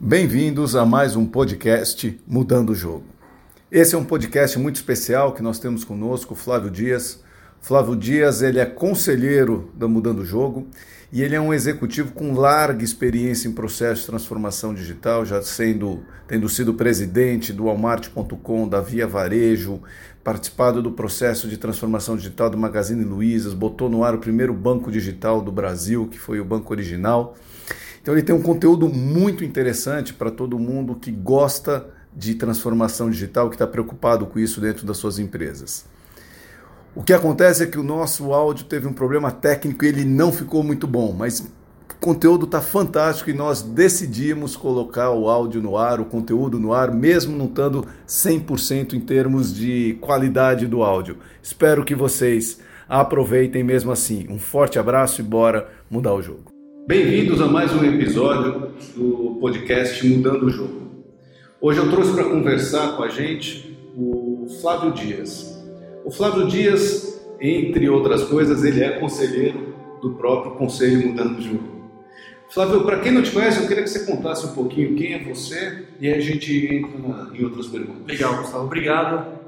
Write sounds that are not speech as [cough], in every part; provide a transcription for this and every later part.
Bem-vindos a mais um podcast Mudando o Jogo. Esse é um podcast muito especial que nós temos conosco Flávio Dias. Flávio Dias, ele é conselheiro da Mudando o Jogo e ele é um executivo com larga experiência em processo de transformação digital, já sendo tendo sido presidente do Walmart.com, da Via Varejo, participado do processo de transformação digital do Magazine Luizas, botou no ar o primeiro banco digital do Brasil, que foi o Banco Original. Então ele tem um conteúdo muito interessante para todo mundo que gosta de transformação digital, que está preocupado com isso dentro das suas empresas. O que acontece é que o nosso áudio teve um problema técnico e ele não ficou muito bom, mas o conteúdo está fantástico e nós decidimos colocar o áudio no ar, o conteúdo no ar, mesmo não estando 100% em termos de qualidade do áudio. Espero que vocês aproveitem mesmo assim. Um forte abraço e bora mudar o jogo. Bem-vindos a mais um episódio do podcast Mudando o Jogo. Hoje eu trouxe para conversar com a gente o Flávio Dias. O Flávio Dias, entre outras coisas, ele é conselheiro do próprio Conselho Mudando o Jogo. Flávio, para quem não te conhece, eu queria que você contasse um pouquinho quem é você e aí a gente entra em outras perguntas. Legal, Gustavo, obrigado.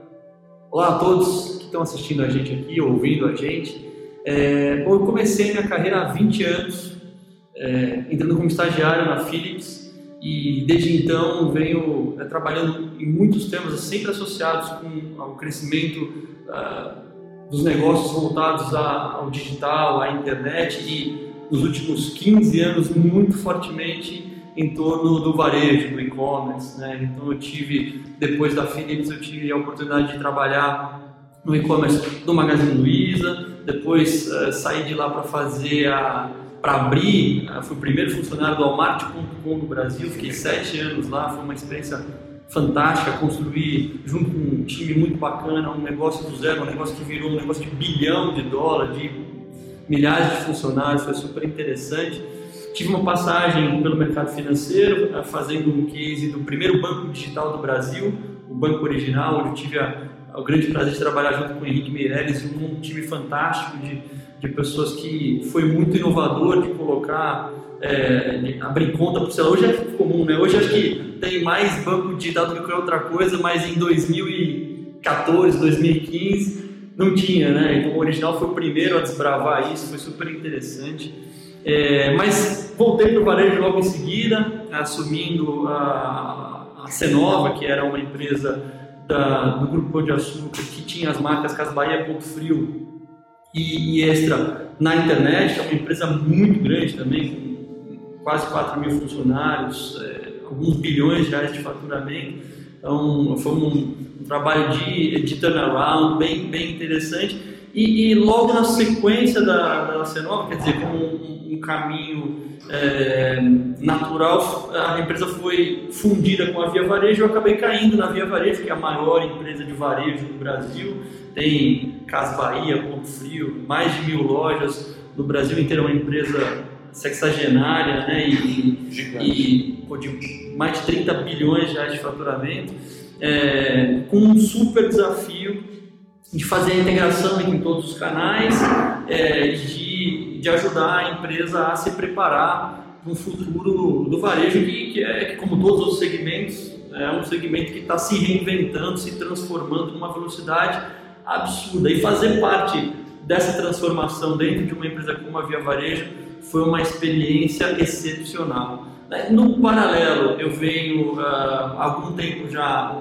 Olá a todos que estão assistindo a gente aqui, ouvindo a gente. É, bom, eu comecei minha carreira há 20 anos, é, entrando como estagiário na Philips e desde então venho é, trabalhando em muitos temas sempre associados com o crescimento uh, dos negócios voltados a, ao digital, à internet e nos últimos 15 anos muito fortemente em torno do varejo, do e-commerce. Né? Então eu tive, depois da Philips, eu tive a oportunidade de trabalhar no e-commerce do Magazine Luiza, depois uh, saí de lá para fazer a para abrir, fui o primeiro funcionário do Walmart.com no Brasil, fiquei sete anos lá, foi uma experiência fantástica, construir junto com um time muito bacana, um negócio do zero, um negócio que virou um negócio de bilhão de dólares, de milhares de funcionários, foi super interessante. Tive uma passagem pelo mercado financeiro, eh, fazendo um case do primeiro banco digital do Brasil, o Banco Original, onde eu tive a, o grande prazer de trabalhar junto com o Henrique Meirelles, um time fantástico de de pessoas que foi muito inovador de colocar, é, de abrir conta por celular. Hoje é comum, né? Hoje acho que tem mais banco digital do que qualquer outra coisa, mas em 2014, 2015 não tinha, né? Então o original foi o primeiro a desbravar isso, foi super interessante. É, mas voltei para o varejo logo em seguida, assumindo a, a Cenova, que era uma empresa da, do Grupo Pão de Açúcar, que tinha as marcas Cas Bahia Ponto Frio e, Extra na internet, é uma empresa muito grande também, com quase 4 mil funcionários, é, alguns bilhões de reais de faturamento. Então, foi um, um trabalho de, de turnaround bem, bem interessante. E, e, logo na sequência da, da quer dizer, como um, um caminho é, natural, a empresa foi fundida com a Via Varejo. Eu acabei caindo na Via Varejo, que é a maior empresa de varejo do Brasil. Tem Casa Bahia, Ponto Frio, mais de mil lojas no Brasil inteiro, é uma empresa sexagenária, né, e, e pô, de mais de 30 bilhões de faturamento, é, com um super desafio de fazer a integração entre todos os canais, é, de, de ajudar a empresa a se preparar para um futuro do varejo que, que é como todos os segmentos, é um segmento que está se reinventando, se transformando numa velocidade absurda. E fazer parte dessa transformação dentro de uma empresa como a Via Varejo foi uma experiência excepcional. No paralelo, eu venho uh, há algum tempo já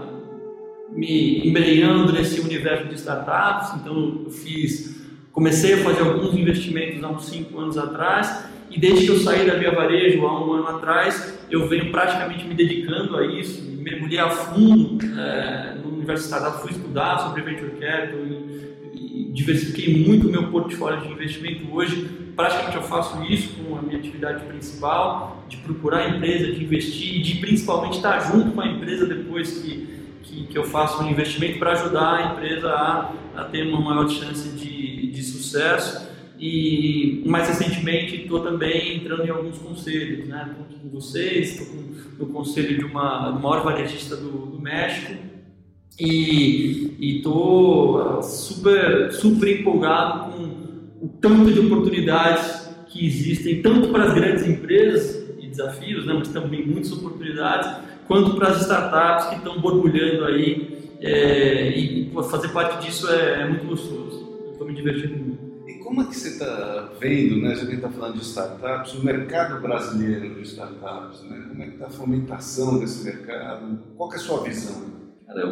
me embrenhando nesse universo de startups, então eu fiz, comecei a fazer alguns investimentos há uns cinco anos atrás e desde que eu saí da Via Varejo há um ano atrás, eu venho praticamente me dedicando a isso, mergulhei a fundo é, no universo startup, fui estudar sobre venture capital e, e diversifiquei muito o meu portfólio de investimento. Hoje, praticamente eu faço isso com a minha atividade principal, de procurar a empresa, de investir e de principalmente estar junto com a empresa depois que, que, que eu faço um investimento para ajudar a empresa a, a ter uma maior chance de, de sucesso. E mais recentemente estou também entrando em alguns conselhos, né? Estou com vocês, estou no conselho de uma do maior varejista do, do México. E estou super super empolgado com o tanto de oportunidades que existem tanto para as grandes empresas desafios, né, mas também muitas oportunidades, quanto para as startups que estão borbulhando aí é, e fazer parte disso é, é muito gostoso. Estou me divertindo muito. E como é que você está vendo, né, já que está falando de startups, o mercado brasileiro de startups, né? Como é que está a fomentação desse mercado? Qual é a sua visão?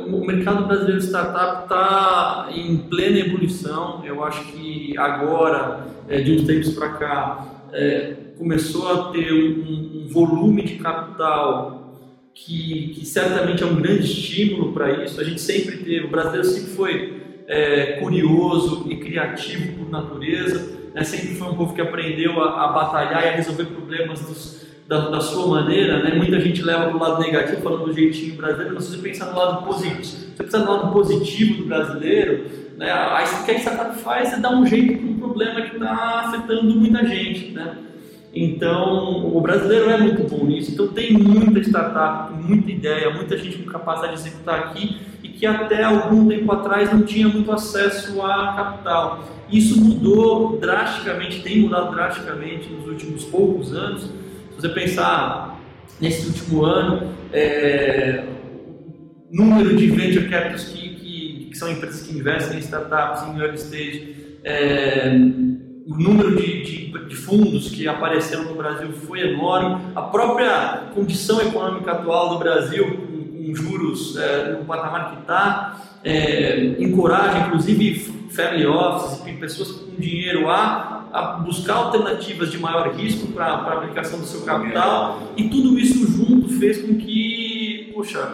O mercado brasileiro de startup está em plena ebulição. Eu acho que agora, é, de uns tempos para cá, é, começou a ter um, um volume de capital que, que, certamente é um grande estímulo para isso. A gente sempre teve, o brasileiro sempre foi é, curioso e criativo por natureza, né? sempre foi um povo que aprendeu a, a batalhar e a resolver problemas dos da, da, sua maneira, né? Muita gente leva para o lado negativo, falando do jeitinho brasileiro, mas se você pensar no lado positivo, se você pensar no lado positivo do brasileiro, né? O que a startup faz é dar um jeito para um problema que está afetando muita gente, né? Então, o brasileiro é muito bom nisso. Então, tem muita startup, muita ideia, muita gente com capacidade de executar aqui e que até algum tempo atrás não tinha muito acesso a capital. Isso mudou drasticamente, tem mudado drasticamente nos últimos poucos anos se você pensar nesse último ano, é, número de venture capitals que, que, que, são empresas que investem em startups em early stage, é, o número de, de, de, fundos que apareceram no Brasil foi enorme, a própria condição econômica atual do Brasil, com, com juros é, no patamar que está, é, encoraja inclusive family offices pessoas com dinheiro a a buscar alternativas de maior risco para a aplicação do seu capital. E tudo isso junto fez com que, poxa,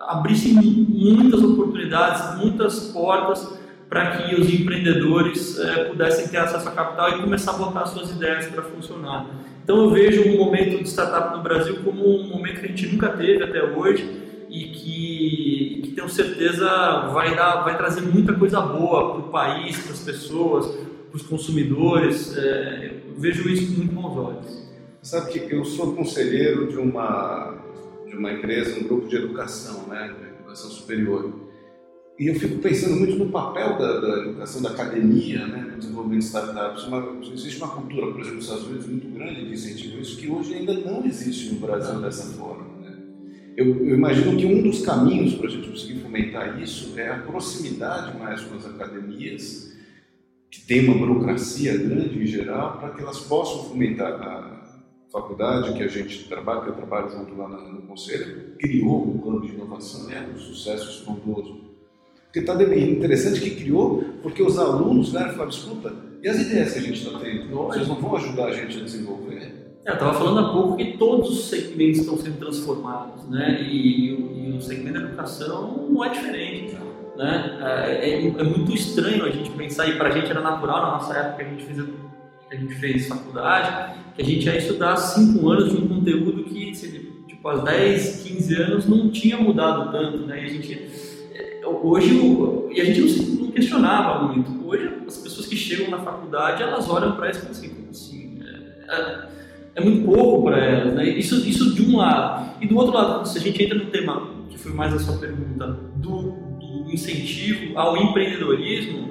abrisse muitas oportunidades, muitas portas para que os empreendedores é, pudessem ter acesso a capital e começar a botar suas ideias para funcionar. Então eu vejo o um momento de startup no Brasil como um momento que a gente nunca teve até hoje e que, que tenho certeza vai dar, vai trazer muita coisa boa para o país, para as pessoas, para os consumidores. É, vejo isso com muito bons olhos. Sabe que eu sou conselheiro de uma, de uma empresa, um grupo de educação, né, de educação superior. E eu fico pensando muito no papel da, da educação, da academia, né, no desenvolvimento de startups. Uma, existe uma cultura, por exemplo, nos Estados Unidos, muito grande de incentivo isso, que hoje ainda não existe no Brasil dessa forma. Né? Eu, eu, imagino que um dos caminhos para a gente conseguir fomentar isso é a proximidade mais com as academias que tem uma burocracia grande em geral, para que elas possam fomentar a faculdade que a gente trabalha, que eu trabalho junto lá no, Conselho, criou um plano de inovação, é um sucesso estrondoso. Porque está interessante que criou, porque os alunos vieram e falaram, escuta, e as ideias que a gente está tendo? Vocês não vão ajudar a gente a desenvolver? É, eu estava falando há pouco que todos os segmentos estão sendo transformados, né? E, e, e o segmento da educação não é diferente. Né? É, é, é, muito estranho a gente pensar, e para a gente era natural na nossa época que a gente fez, que a gente fez faculdade, que a gente ia estudar cinco anos de um conteúdo que, tipo, há 10, 15 anos não tinha mudado tanto, né? E a gente, hoje, e a gente não, questionava muito. Hoje, as pessoas que chegam na faculdade, elas olham para isso e assim, como assim? É, é, é muito pouco para elas, né? Isso, isso de um lado. E do outro lado, se a gente entra no tema, que foi mais a sua pergunta, do incentivo ao empreendedorismo,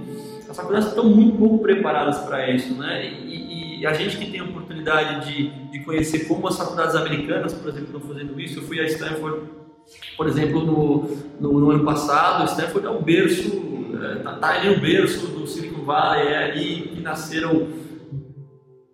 as faculdades estão muito pouco preparadas para isso, né? E, e, a gente que tem a oportunidade de, de conhecer como as faculdades americanas, por exemplo, estão fazendo isso. Eu fui a Stanford, por exemplo, no, no, no ano passado. Stanford é o berço, está é, tá ali o berço do Silicon Valley, é ali que nasceram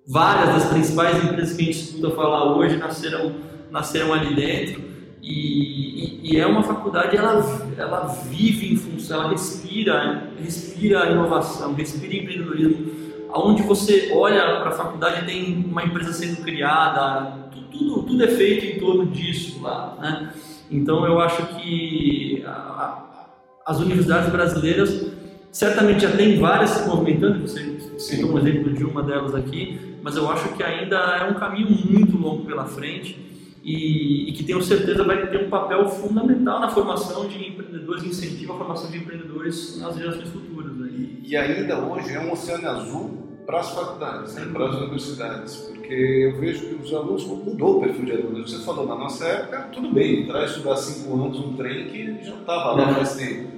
várias das principais empresas que a gente escuta falar hoje, nasceram, nasceram ali dentro. E, e, e, é uma faculdade, ela, ela vive em função, ela respira, respira inovação, respira empreendedorismo. Onde você olha para a faculdade tem uma empresa sendo criada, tudo, tudo é feito em torno disso lá. Né? Então eu acho que a, a, as universidades brasileiras certamente já tem várias se movimentando, você citou um exemplo de uma delas aqui, mas eu acho que ainda é um caminho muito longo pela frente e, e, que tenho certeza vai ter um papel fundamental na formação de empreendedores, incentivo à formação de empreendedores nas gerações futuras. Né? E, e, ainda hoje é um oceano azul para as faculdades, né? para as universidades, porque eu vejo que os alunos mudou o perfil de alunos. Você falou, na nossa época, tudo bem, entrar estudar cinco anos um trem que já estava lá faz tempo.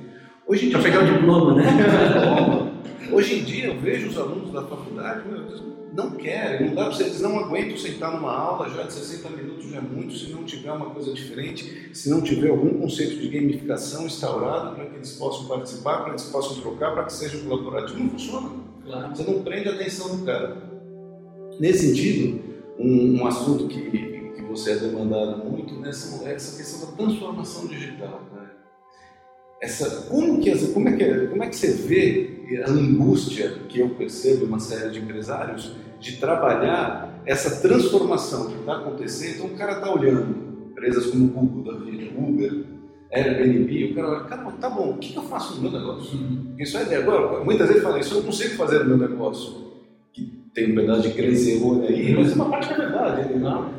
Hoje em dia, para pegar o diploma, né? [laughs] Hoje em dia eu vejo os alunos da faculdade, meu Deus, não querem, não dá para eles não aguentam sentar numa aula já de 60 minutos já é muito, se não tiver uma coisa diferente, se não tiver algum conceito de gamificação instaurado para que eles possam participar, para que eles possam trocar, para que seja colaborativo, não funciona. Claro. Você não prende a atenção do cara. Nesse sentido, um, um assunto que, que você é demandado muito né, é essa questão da transformação digital. Né? Essa, como, que, como, é que, como é que você vê a angústia que eu percebo em uma série de empresários de trabalhar essa transformação que está acontecendo. Então o cara está olhando empresas como Google, da vida, Uber, Airbnb, o cara olha, cara, tá bom, o que eu faço no meu negócio? Porque isso é. Agora, muitas vezes fala, isso eu não consigo fazer no meu negócio. Que tem um pedaço de crescer aí, mas é uma parte que é verdade. Né?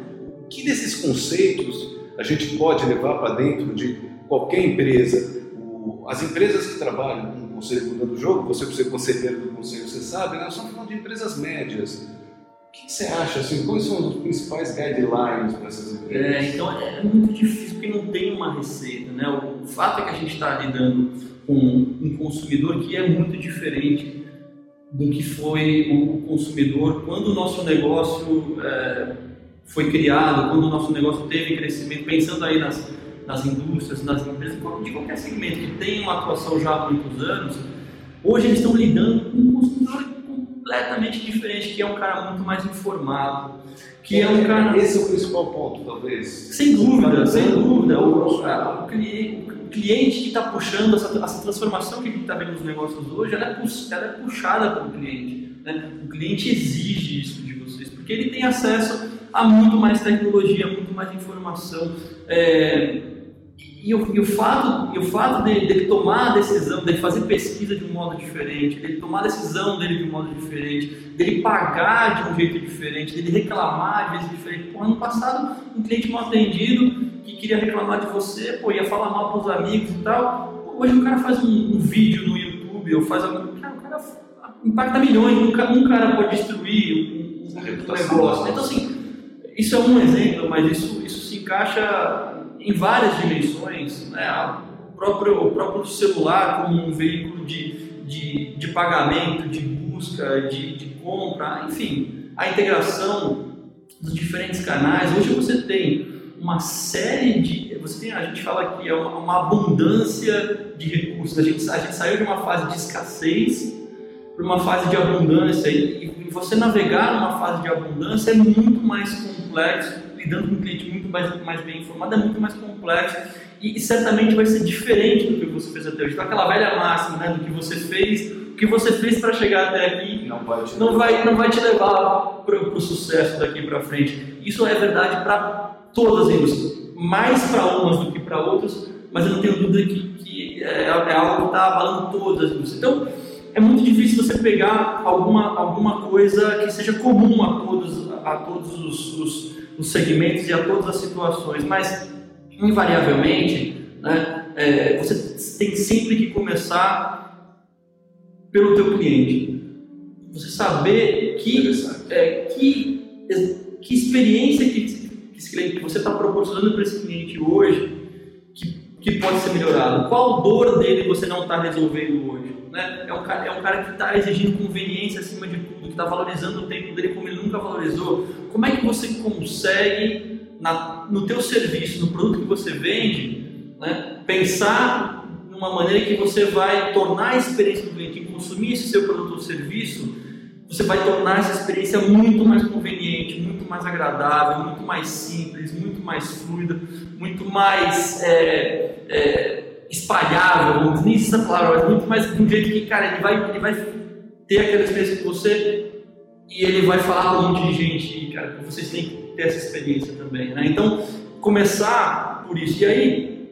O que desses conceitos a gente pode levar para dentro de qualquer empresa? As empresas que trabalham conselho mudando o jogo, você por ser conselheiro do conselho, você sabe, né? nós estamos falando de empresas médias. O que você acha, assim, quais são os principais guidelines para essas empresas? É, então é muito difícil porque não tem uma receita, né? O fato é que a gente está lidando com um consumidor que é muito diferente do que foi o consumidor quando o nosso negócio é, foi criado, quando o nosso negócio teve crescimento, pensando aí nas nas indústrias, nas empresas, de qualquer segmento que tem uma atuação já há muitos anos, hoje eles estão lidando com um consumidor completamente diferente, que é um cara muito mais informado, que é um cara... Esse é o principal ponto, talvez. Sem dúvida, sem dúvida. O, o, cliente, o cliente que está puxando essa, essa, transformação que a gente está vendo nos negócios hoje, ela é, ela é puxada pelo cliente. Né? O cliente exige isso de vocês, porque ele tem acesso a muito mais tecnologia, muito mais informação. É, e o, e o fato, e o fato dele, dele, tomar a decisão, dele fazer pesquisa de um modo diferente, dele tomar a decisão dele de um modo diferente, dele pagar de um jeito diferente, dele reclamar de vezes diferente. Pô, ano passado, um cliente mal atendido que queria reclamar de você, pô, ia falar mal para os amigos e tal. Pô, hoje o cara faz um, um, vídeo no YouTube ou faz algum. Cara, o cara impacta milhões, um, um cara pode destruir um, um negócio. Então, assim, isso é um exemplo, mas isso, isso se encaixa em várias dimensões, né? o, próprio, o próprio celular como um veículo de, de, de pagamento, de busca, de, de compra, enfim, a integração dos diferentes canais. Hoje você tem uma série de. Você tem, a gente fala que é uma, uma abundância de recursos. A gente, a gente saiu de uma fase de escassez para uma fase de abundância e, e você navegar numa fase de abundância é muito mais complexo lidando com um cliente muito mais, mais bem informado, é muito mais complexo e, e, certamente vai ser diferente do que você fez até hoje. Então, aquela velha máxima né, do que você fez, o que você fez para chegar até aqui não vai te, não vai, não vai te levar para o sucesso daqui para frente. Isso é verdade para todas as indústrias, mais para umas do que para outras, mas eu não tenho dúvida que, que é, é algo que está abalando todas as indústrias. Então, é muito difícil você pegar alguma, alguma coisa que seja comum a todos, a todos os, os os segmentos e a todas as situações, mas invariavelmente, né, é, você tem sempre que começar pelo teu cliente. Você saber que, é, que, que experiência que, que, que você está proporcionando para esse cliente hoje que, que pode ser melhorado. Qual dor dele você não está resolvendo hoje? Né? É, um cara, é um cara que está exigindo conveniência acima de tudo, que está valorizando o tempo dele como ele nunca valorizou. Como é que você consegue, na, no teu serviço, no produto que você vende, né, pensar numa maneira que você vai tornar a experiência do cliente em consumir esse seu produto ou serviço, você vai tornar essa experiência muito mais conveniente, muito mais agradável, muito mais simples, muito mais fluida, muito mais é, é, espalhável, não nem palavra, mas muito mais de um jeito que, cara, ele vai, ele vai ter aquela experiência com você e ele vai falar com um monte de gente, cara, vocês têm que ter essa experiência também, né? Então, começar por isso. E aí,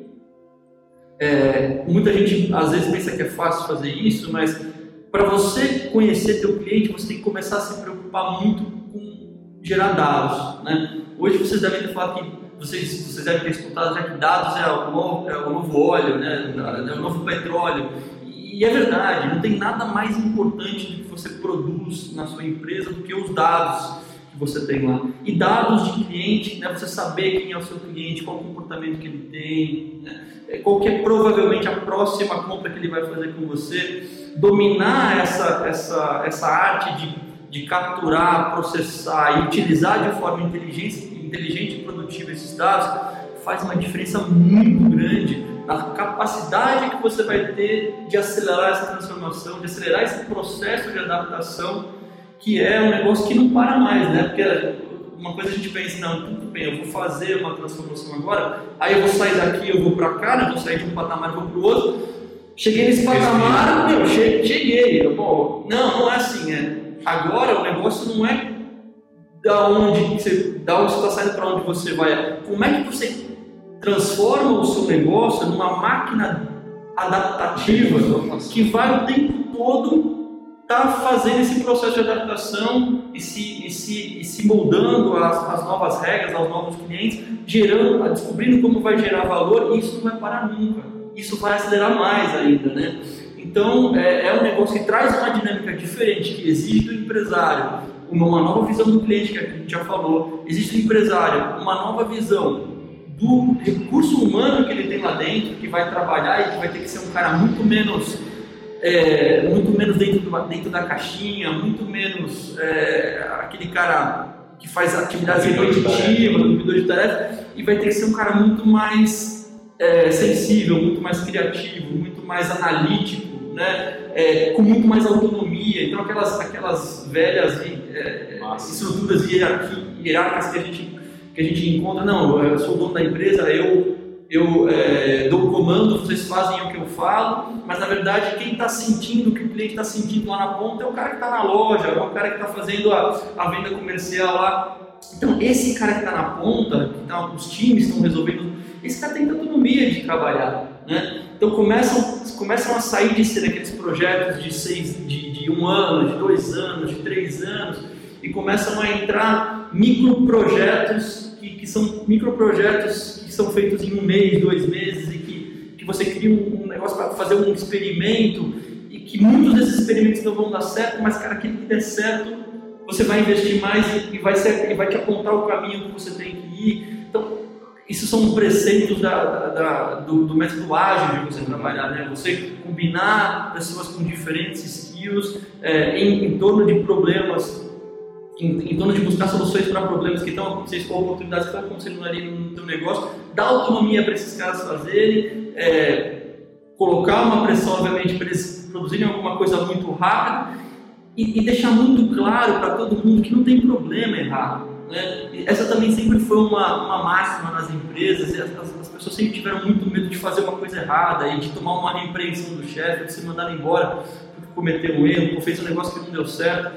é, muita gente às vezes pensa que é fácil fazer isso, mas para você conhecer teu cliente, você tem que começar a se preocupar muito com gerar dados, né? Hoje vocês devem ter falado que vocês, vocês devem ter escutado já que dados é o novo, é o novo óleo, né? é o novo petróleo. E é verdade, não tem nada mais importante do que você produz na sua empresa do que os dados que você tem lá. E dados de cliente, né? você saber quem é o seu cliente, qual o comportamento que ele tem, né? É, qual é provavelmente a próxima compra que ele vai fazer com você. Dominar essa, essa, essa arte de de capturar, processar e utilizar de forma inteligente, inteligente e produtiva esses dados, faz uma diferença muito grande na capacidade que você vai ter de acelerar essa transformação, de acelerar esse processo de adaptação, que é um negócio que não para mais, né? Porque uma coisa a gente pensa, não, tudo bem, eu vou fazer uma transformação agora, aí eu vou sair daqui, eu vou para cá, né? vou sair de um patamar e vou para o outro. Cheguei nesse patamar, meu, cheguei. Bom, não, não é assim, é. Agora o negócio não é da onde você, você está saindo para onde você vai. Como é que você transforma o seu negócio numa máquina adaptativa que vai o tempo todo estar tá fazendo esse processo de adaptação e se, e se, e se moldando às, às, novas regras, aos novos clientes, gerando, descobrindo como vai gerar valor, e isso não vai parar nunca. Isso vai acelerar mais ainda, né? Então, é, é um negócio que traz uma dinâmica diferente, que exige do empresário uma, nova visão do cliente, que a gente já falou, existe do empresário uma nova visão do recurso humano que ele tem lá dentro, que vai trabalhar e que vai ter que ser um cara muito menos é, muito menos dentro, do, dentro da caixinha, muito menos é, aquele cara que faz atividades repetitivas, cumpridor de tarefa, e vai ter que ser um cara muito mais é, sensível, muito mais criativo, muito mais analítico, né? É, com muito mais autonomia. Então, aquelas, aquelas velhas é, estruturas hierárquicas que a, gente, que a gente encontra, não, eu sou o dono da empresa, eu eu é, dou o comando, vocês fazem o que eu falo, mas na verdade quem está sentindo, o que o cliente está sentindo lá na ponta é o cara que está na loja, é o cara que está fazendo a, a, venda comercial lá. Então esse cara que está na ponta, que tá, os times estão resolvendo, esse cara tem autonomia de trabalhar. Né? Então começam, começam a sair de ser aqueles projetos de, seis, de, de um ano, de dois anos, de três anos, e começam a entrar microprojetos que, que são microprojetos que são feitos em um mês, dois meses, e que, que você cria um, um negócio para fazer um experimento, e que muitos desses experimentos não vão dar certo, mas, cara, aquele que der certo, você vai investir mais e, vai, ser, e vai te apontar o caminho que você tem que ir. Isso são preceitos da, da, da, do, do, método ágil de você trabalhar, né? Você combinar pessoas com diferentes skills é, em, em torno de problemas em, em torno de buscar soluções para problemas que estão acontecendo, ou oportunidades que estão acontecendo ali no teu negócio, dar autonomia para esses caras fazerem, é, colocar uma pressão, obviamente, para eles produzirem alguma coisa muito rápida e, e deixar muito claro para todo mundo que não tem problema errar. Né? Essa também sempre foi uma, uma máxima nas empresas, e as, as, pessoas sempre tiveram muito medo de fazer uma coisa errada e de tomar uma repreensão do chefe, de ser mandado embora porque cometeu um erro, ou fez um negócio que não deu certo.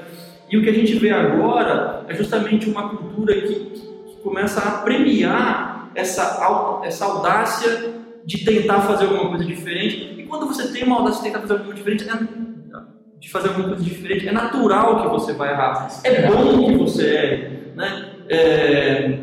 E o que a gente vê agora é justamente uma cultura que, que começa a premiar essa, essa audácia de tentar fazer alguma coisa diferente. E quando você tem uma audácia de tentar fazer alguma coisa diferente, é, de fazer alguma coisa diferente, é natural que você vai errar. É bom que você erre. Né? É,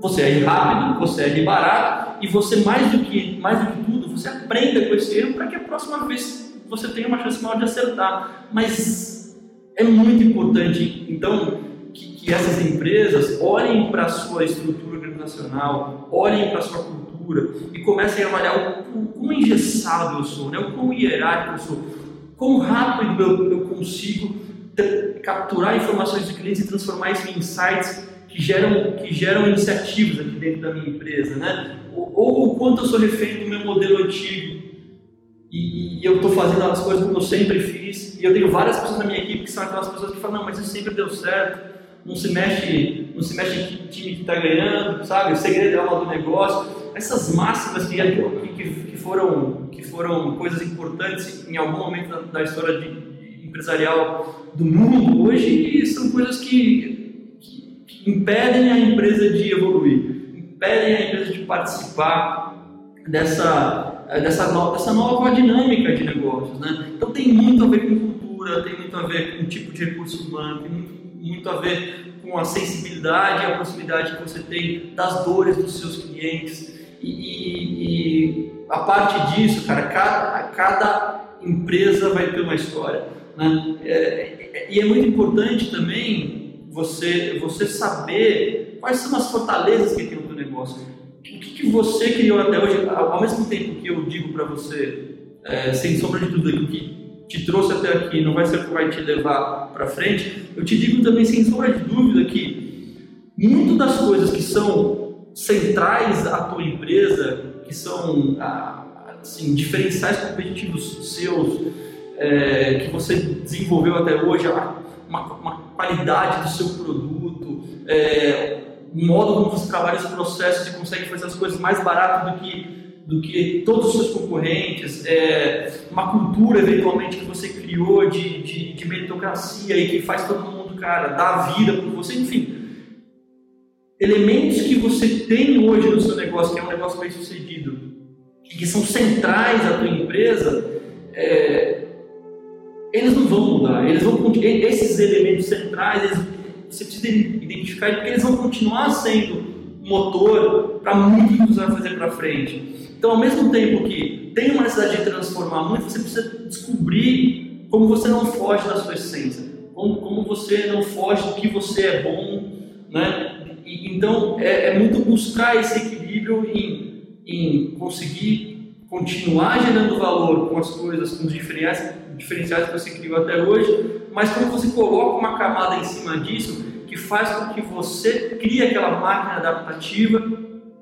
você erre rápido, você erre barato, e você, mais do que, mais do que tudo, você aprenda com esse erro para que a próxima vez você tenha uma chance maior de acertar. Mas é muito importante, então, que, que essas empresas olhem para a sua estrutura organizacional, olhem para a sua cultura e comecem a avaliar o, o quão engessado eu sou, né? o quão hierárquico eu sou, quão rápido eu, eu consigo capturar informações de clientes e transformar isso em insights que geram, que geram iniciativas aqui dentro da minha empresa, né? Ou, ou o quanto eu sou refém do meu modelo antigo e, e eu estou fazendo as coisas como eu sempre fiz. E eu tenho várias pessoas na minha equipe que são aquelas pessoas que falam: não, mas isso sempre deu certo. Não se mexe, não se mexe em time que está ganhando, sabe? O segredo é a do negócio. Essas máximas que, que, que, foram, que foram coisas importantes em algum momento da, da história de, de empresarial do mundo hoje são coisas que impedem a empresa de evoluir, impedem a empresa de participar dessa dessa, no, dessa nova dinâmica de negócios. Né? Então tem muito a ver com cultura, tem muito a ver com o tipo de recurso humano, tem muito, muito a ver com a sensibilidade e a proximidade que você tem das dores dos seus clientes. E, e, e a parte disso, cara, cada, cada empresa vai ter uma história. Né? É, é, e é muito importante também você, você saber quais são as fortalezas que tem o teu negócio. O que, que você criou até hoje, ao mesmo tempo que eu digo para você, é, sem sombra de dúvida, que te trouxe até aqui não vai ser o que vai te levar para frente, eu te digo também sem sombra de dúvida que muitas das coisas que são centrais à tua empresa, que são assim, diferenciais competitivos seus, é, que você desenvolveu até hoje, uma, uma qualidade do seu produto, é, o modo como você trabalha os processos e consegue fazer as coisas mais barato do que do que todos os seus concorrentes, é, uma cultura eventualmente que você criou de, de, de, meritocracia e que faz todo mundo, cara, dar vida por você, enfim. Elementos que você tem hoje no seu negócio, que é um negócio bem sucedido, e que são centrais à tua empresa, é, eles não vão mudar. Eles vão, esses elementos centrais, eles, você precisa identificar porque eles vão continuar sendo motor para muito que você vai fazer para frente. Então, ao mesmo tempo que tem uma necessidade de transformar muito, você precisa descobrir como você não foge da sua essência, como, como você não foge do que você é bom, né? E, então, é, é, muito buscar esse equilíbrio em, em conseguir continuar gerando valor com as coisas, com os diferenciais, diferenciais que você criou até hoje, mas quando você coloca uma camada em cima disso, que faz com que você crie aquela máquina adaptativa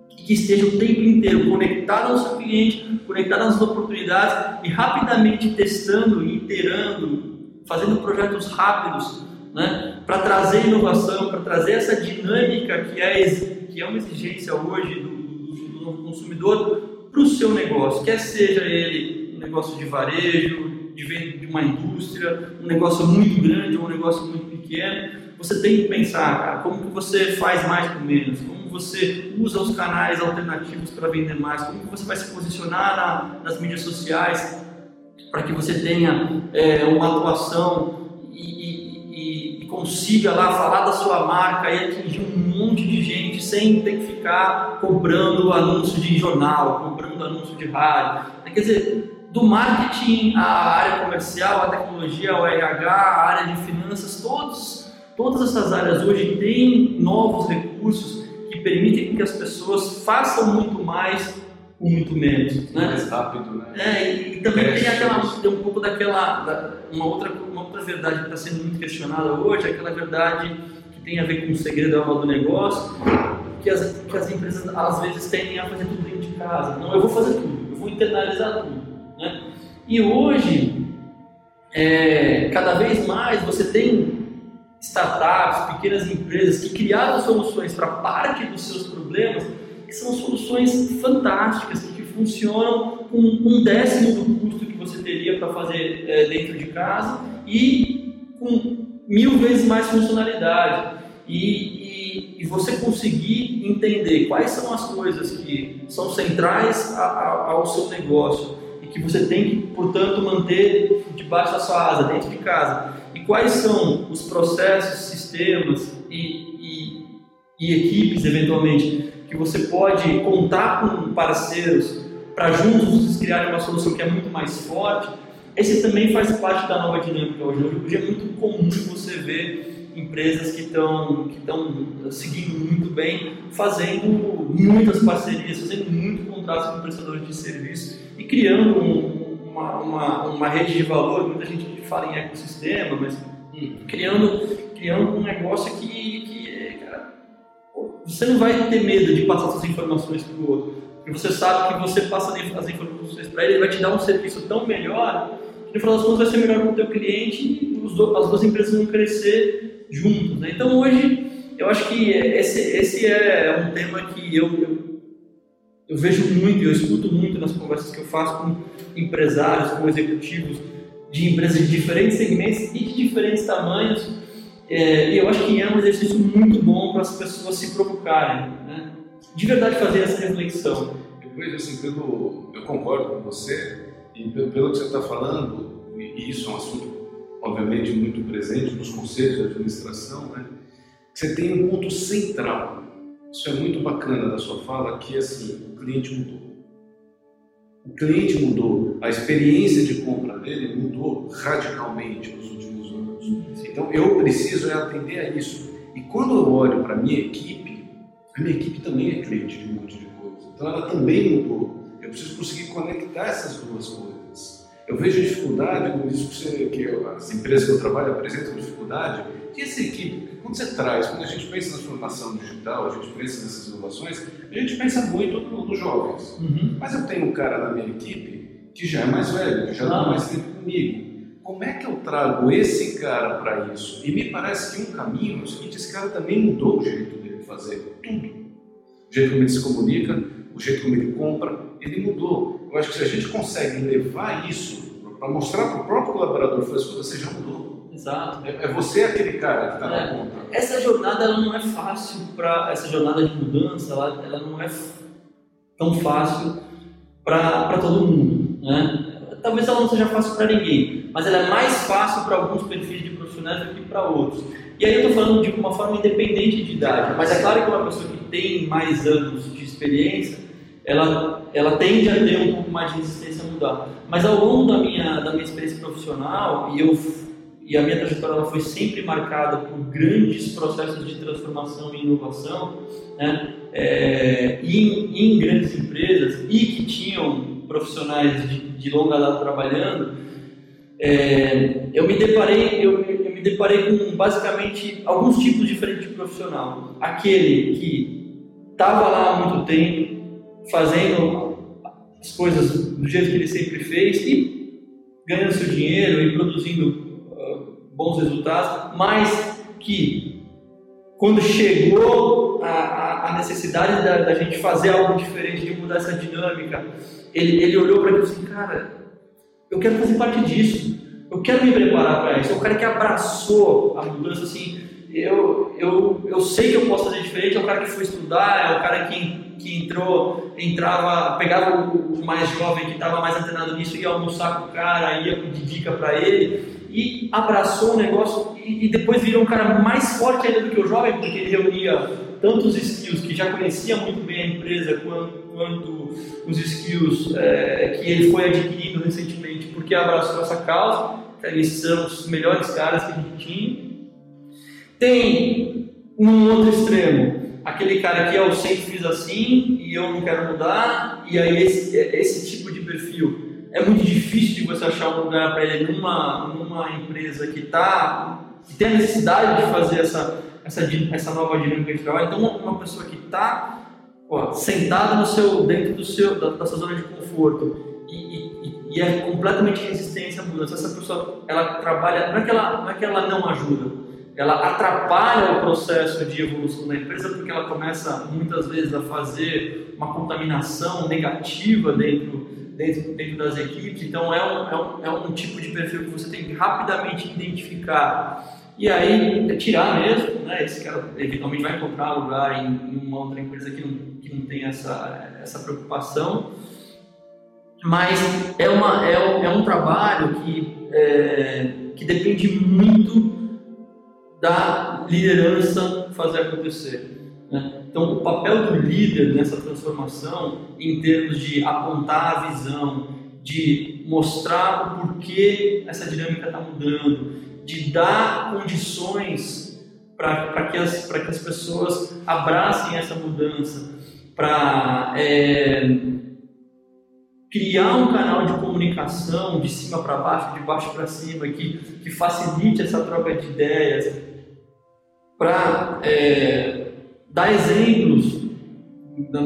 que esteja o tempo inteiro conectado ao seu cliente, conectado às oportunidades e rapidamente testando, iterando, fazendo projetos rápidos, né, para trazer inovação, para trazer essa dinâmica que é, que é uma exigência hoje do, do, do consumidor para o seu negócio, quer seja ele um negócio de varejo, de venda de uma indústria, um negócio muito grande ou um negócio muito pequeno, você tem que pensar, cara, como que você faz mais com menos, como você usa os canais alternativos para vender mais, como que você vai se posicionar na, nas mídias sociais para que você tenha é, uma atuação e, e, e, consiga lá falar da sua marca e atingir um monte de gente sem ter que ficar comprando anúncio de jornal, comprando anúncio de rádio. Quer dizer, do marketing à área comercial, à tecnologia, ao RH, à área de finanças, todos, todas essas áreas hoje têm novos recursos que permitem que as pessoas façam muito mais com muito menos. Né? Mais rápido, né? É, e, e também é, tem, aquela, tem um pouco daquela, da, uma, outra, uma outra verdade que está sendo muito questionada hoje, aquela verdade que tem a ver com o segredo do negócio, que as, que as empresas às vezes tendem a fazer tudo dentro de casa. Não, eu vou fazer tudo, eu vou internalizar tudo. Né? E hoje, é, cada vez mais você tem startups, pequenas empresas que criaram soluções para parte dos seus problemas, que são soluções fantásticas, que funcionam com um décimo do custo que você teria para fazer é, dentro de casa e com mil vezes mais funcionalidade. E, e, e, você conseguir entender quais são as coisas que são centrais a, a, ao seu negócio que você tem que, portanto, manter debaixo da sua asa, dentro de casa. E quais são os processos, sistemas e, e, e equipes, eventualmente, que você pode contar com parceiros para juntos criarem uma solução que é muito mais forte, esse também faz parte da nova dinâmica hoje. Hoje é muito comum você ver empresas que estão que estão seguindo muito bem, fazendo muitas parcerias, fazendo muito contratos com prestadores de serviço e criando um, uma, uma, uma, rede de valor, muita gente fala em ecossistema, mas criando, criando um negócio que, que cara, você não vai ter medo de passar suas informações para o outro, porque você sabe que você passa as informações para ele, ele vai te dar um serviço tão melhor, no final das contas vai ser melhor para o teu cliente e as duas empresas vão crescer juntos. Né? Então hoje eu acho que esse, esse é um tema que eu, eu eu vejo muito, eu escuto muito nas conversas que eu faço com empresários, com executivos de empresas de diferentes segmentos e de diferentes tamanhos. É, e eu acho que é um exercício muito bom para as pessoas se provocarem, né? de verdade fazer essa reflexão. Eu vejo assim, pelo, eu concordo com você e pelo, pelo que você está falando, e isso é um assunto obviamente muito presente nos conselhos de administração, né? Você tem um ponto central isso é muito bacana da sua fala, que assim, o cliente mudou. O cliente mudou, a experiência de compra dele mudou radicalmente nos últimos anos. Então eu preciso é atender a isso. E quando eu olho para a minha equipe, a minha equipe também é cliente de um monte de coisa. Então ela também mudou. Eu preciso conseguir conectar essas duas coisas. eu vejo dificuldade, como disse que as empresas que eu trabalho apresentam dificuldade, que essa equipe, quando você traz, quando a gente pensa na transformação digital, a gente pensa nessas inovações, a gente pensa muito nos jovens. Uhum. Mas eu tenho um cara na minha equipe que já é mais velho, que já está ah. mais tempo comigo. Como é que eu trago esse cara para isso? E me parece que um caminho é o seguinte: esse cara também mudou o jeito dele de fazer tudo. O jeito como ele se comunica, o jeito como ele compra, ele mudou. Eu acho que se a gente consegue levar isso para mostrar para o próprio colaborador, falar, escuta, você já mudou. Exato. É, é você aquele cara que está é. na ponta. Essa jornada ela não é fácil para essa jornada de mudança, ela, ela não é tão fácil para todo mundo, né? Talvez ela não seja fácil para ninguém, mas ela é mais fácil para alguns perfis de profissionais do que para outros. E aí eu estou falando de uma forma independente de idade, mas é claro que uma pessoa que tem mais anos de experiência, ela, ela tende a ter um pouco mais de resistência a mudar. Mas ao longo da minha, da minha experiência profissional, e, eu, e a minha trajetória foi sempre marcada por grandes processos de transformação e inovação, né? É, em, em, grandes empresas e que tinham profissionais de, de longa data trabalhando, é, eu me deparei eu, eu, me deparei com basicamente alguns tipos diferentes de profissional. Aquele que estava lá há muito tempo, fazendo as coisas do jeito que ele sempre fez e ganhando seu dinheiro e produzindo bons resultados, mas que quando chegou a, a necessidade da, da, gente fazer algo diferente, de mudar essa dinâmica, ele, ele olhou para mim e disse: Cara, eu quero fazer parte disso, eu quero me preparar para isso. É o cara que abraçou a mudança assim. Eu, eu, eu sei que eu posso fazer diferente, é o cara que foi estudar, é o cara que que entrou, entrava, pegava o, mais jovem que estava mais antenado nisso, ia almoçar com o cara, ia pedir dica para ele e abraçou o negócio e, e, depois virou um cara mais forte ainda do que o jovem, porque ele reunia tantos skills que já conhecia muito bem a empresa quanto, quanto os skills é, que ele foi adquirindo recentemente, porque abraçou essa causa. Eles são os melhores caras que a gente tinha. Tem um outro extremo aquele cara que eu sempre fiz assim e eu não quero mudar, e aí esse, esse tipo de perfil é muito difícil de você achar um lugar para ele numa, numa empresa que, tá, que tem a necessidade de fazer essa, essa, essa nova dinâmica de trabalho. Então, uma pessoa que está sentada no seu, dentro do seu, da, da sua zona de conforto e, e, e é completamente resistente à mudança, essa pessoa ela trabalha, não é que ela não, é que ela não ajuda, ela atrapalha o processo de evolução da empresa porque ela começa muitas vezes a fazer uma contaminação negativa dentro, dentro, dentro das equipes. Então é um, é, um, é um tipo de perfil que você tem que rapidamente identificar e aí tirar mesmo, né? Esse cara eventualmente vai encontrar lugar em, em uma outra empresa que não, que não tem essa, essa preocupação. Mas é, uma, é, é um trabalho que, é, que depende muito da liderança fazer acontecer. Né? Então, o papel do líder nessa transformação, em termos de apontar a visão, de mostrar o porquê essa dinâmica está mudando, de dar condições para que, as, que as pessoas abracem essa mudança, para é, criar um canal de comunicação de cima para baixo, de baixo para cima, que, que facilite essa troca de ideias, para é, dar exemplos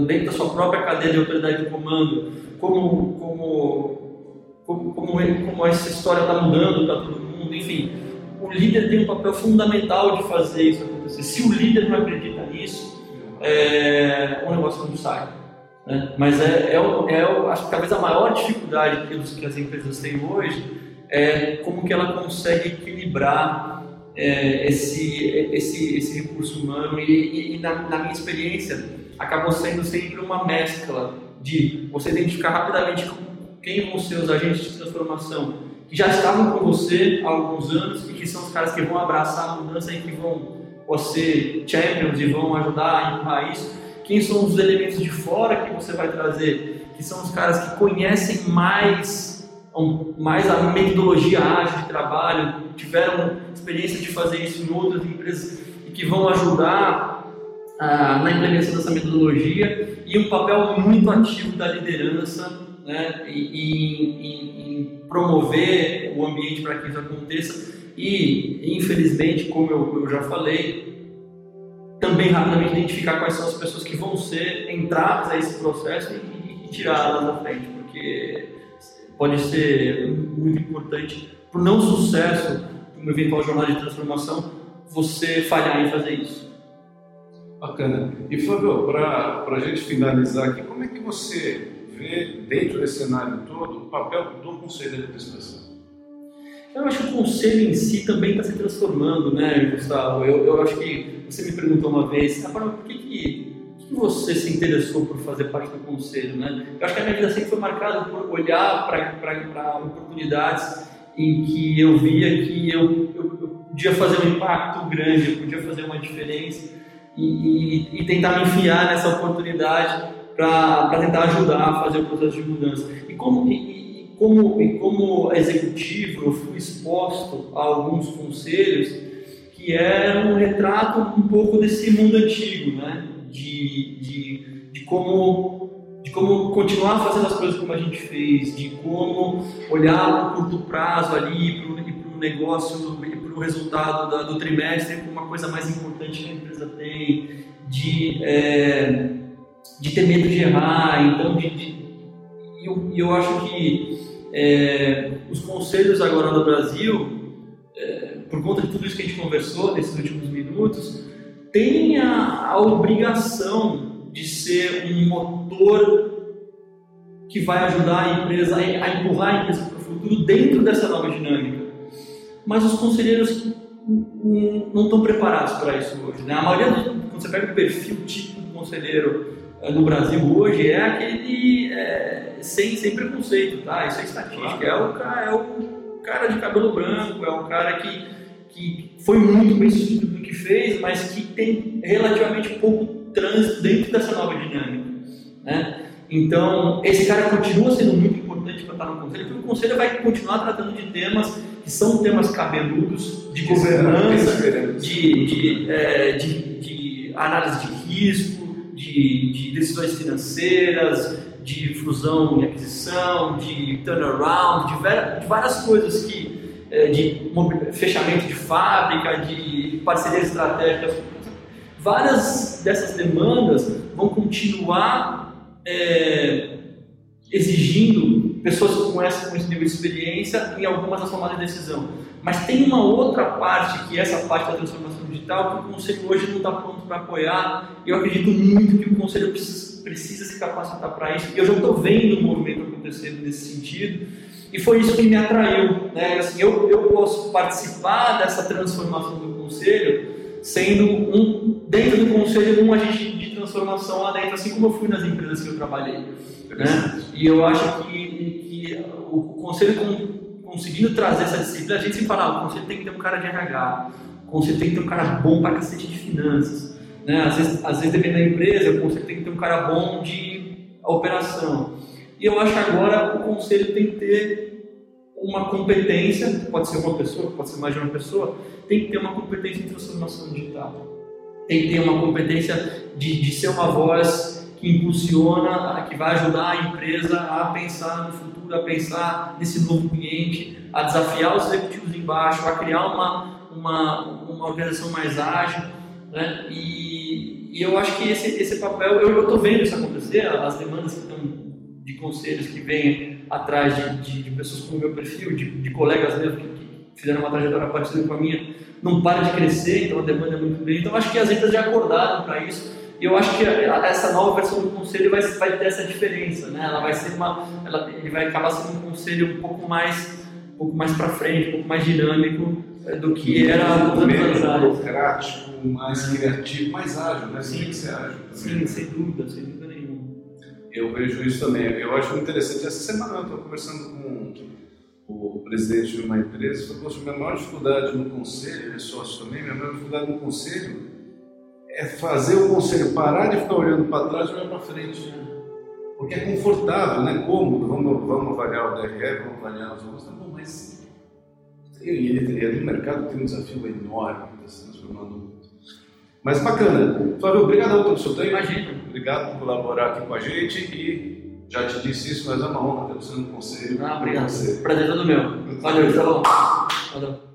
dentro da sua própria cadeia de autoridade de comando, como, como, como, como, como essa história está mudando para todo mundo, enfim. O líder tem um papel fundamental de fazer isso acontecer. Se o líder não acredita nisso, é, o negócio não sai. Né? Mas é, é, é, acho que talvez a maior dificuldade que as empresas têm hoje é como que ela consegue equilibrar é, esse, esse, esse recurso humano e, e, e na, na, minha experiência acabou sendo sempre uma mescla de você identificar rapidamente quem vão ser os agentes de transformação que já estavam com você há alguns anos e que são os caras que vão abraçar a mudança e que vão ser champions e vão ajudar a empurrar isso. Quem são os elementos de fora que você vai trazer, que são os caras que conhecem mais mais a metodologia ágil de trabalho, tiveram experiência de fazer isso em outras empresas e que vão ajudar ah, na implementação dessa metodologia e um papel muito ativo da liderança né, em, promover o ambiente para que isso aconteça. E, infelizmente, como eu, eu já falei, também rapidamente identificar quais são as pessoas que vão ser entradas a esse processo e, e tirá-las da frente, porque pode ser muito importante para o não sucesso uma eventual jornada de transformação você falhar em fazer isso. Bacana. E Flávio, para a gente finalizar aqui, como é que você vê, dentro desse cenário todo, o papel do Conselho de Administração? Eu acho que o conselho em si também está se transformando, né, Gustavo? Eu, eu acho que você me perguntou uma vez, ah, por que, que, que você se interessou por fazer parte do conselho, né? Eu acho que a minha vida sempre foi marcada por olhar para oportunidades em que eu via que eu, eu, eu, podia fazer um impacto grande, eu podia fazer uma diferença e, e, e tentar me enfiar nessa oportunidade para tentar ajudar a fazer o processo de mudança. E como, e, como, e como executivo, eu fui exposto a alguns conselhos que eram um retrato um pouco desse mundo antigo, né? de, de, de como como continuar fazendo as coisas como a gente fez, de como olhar para o curto prazo ali, para o negócio e para o resultado da, do trimestre como uma coisa mais importante que a empresa tem, de é, de ter medo de errar, então de, de eu, eu, acho que é, os conselhos agora no Brasil, é, por conta de tudo isso que a gente conversou nesses últimos minutos, têm a, a obrigação de ser um motor que vai ajudar a empresa a empurrar a empresa para o futuro dentro dessa nova dinâmica. Mas os conselheiros não estão preparados para isso hoje. Né? A maioria, do, quando você pega o perfil tipo do conselheiro no Brasil hoje é aquele é, sem, sem preconceito, tá? Isso é estatística. É o, cara, é o cara de cabelo branco, é o cara que, que foi muito bem sucedido no que fez, mas que tem relativamente pouco trânsito dentro dessa nova dinâmica, né? Então, esse cara continua sendo muito importante para estar no conselho, porque o conselho vai continuar tratando de temas que são temas cabeludos, de governança, de, de, é, de, de análise de risco, de, de decisões financeiras, de fusão e aquisição, de turnaround, de, várias coisas que é, de fechamento de fábrica, de parcerias estratégicas. Várias dessas demandas vão continuar é, exigindo pessoas com, essa, com esse nível de experiência em algumas das tomadas de decisão. Mas tem uma outra parte, que é essa parte da transformação digital, que o Conselho hoje não está pronto para apoiar. Eu acredito muito que o Conselho precisa, precisa se capacitar para isso. E eu já estou vendo o movimento acontecendo nesse sentido. E foi isso que me atraiu. Né? Assim, eu, eu posso participar dessa transformação do Conselho sendo um, dentro do Conselho, um agente de transformação lá dentro, assim como eu fui nas empresas que eu trabalhei. Né? E eu acho que, que o Conselho conseguindo trazer essa disciplina, a gente sempre fala, ah, o conselho tem que ter um cara de RH, o conselho tem que ter um cara bom para cacete de finanças. Né? Às, vezes, às vezes, dependendo da empresa, o conselho tem que ter um cara bom de operação. E eu acho que agora o conselho tem que ter uma competência, pode ser uma pessoa, pode ser mais de uma pessoa, tem que ter uma competência em transformação digital. Tem que ter uma competência de, de ser uma voz que impulsiona, que vai ajudar a empresa a pensar no futuro, a pensar nesse novo cliente, a desafiar os executivos embaixo, a criar uma, uma, uma organização mais ágil. Né? E, e eu acho que esse, esse papel, eu estou vendo isso acontecer, as demandas que estão de conselhos que vêm atrás de, de, de, pessoas com o meu perfil, de, de colegas que, que, fizeram uma trajetória parecida com a minha, não para de crescer, então a demanda é muito grande. Então acho que as empresas já acordaram para isso e eu acho que essa nova versão do conselho vai, vai ter essa diferença, né? Ela vai ser uma, ela, ele vai acabar sendo um conselho um pouco mais, um pouco mais para frente, um pouco mais dinâmico é, do que era nos anos burocrático, mais criativo, mais ágil, né? Sim, que ser ágil. Sim, sem dúvida, sem dúvida nenhuma. Eu vejo isso também. Eu acho interessante. Essa semana eu estou conversando com o presidente de uma empresa, falou, poxa, minha maior dificuldade no conselho, é sócio também, minha maior dificuldade no conselho é fazer o conselho parar de ficar olhando para trás e olhar para frente. Porque é confortável, né? Cômodo, vamos, vamos avaliar o DRE, vamos avaliar os outros. Tá bom, mas ele, ali no mercado tem um desafio enorme que está se transformando mundo. Mas bacana. Flávio, obrigado pelo seu tempo. Imagina. Obrigado por colaborar aqui com a gente e já te disse isso, mas é uma honra ter você no conselho. Ah, obrigado. Prazer todo meu. Valeu, tá bom. Valeu.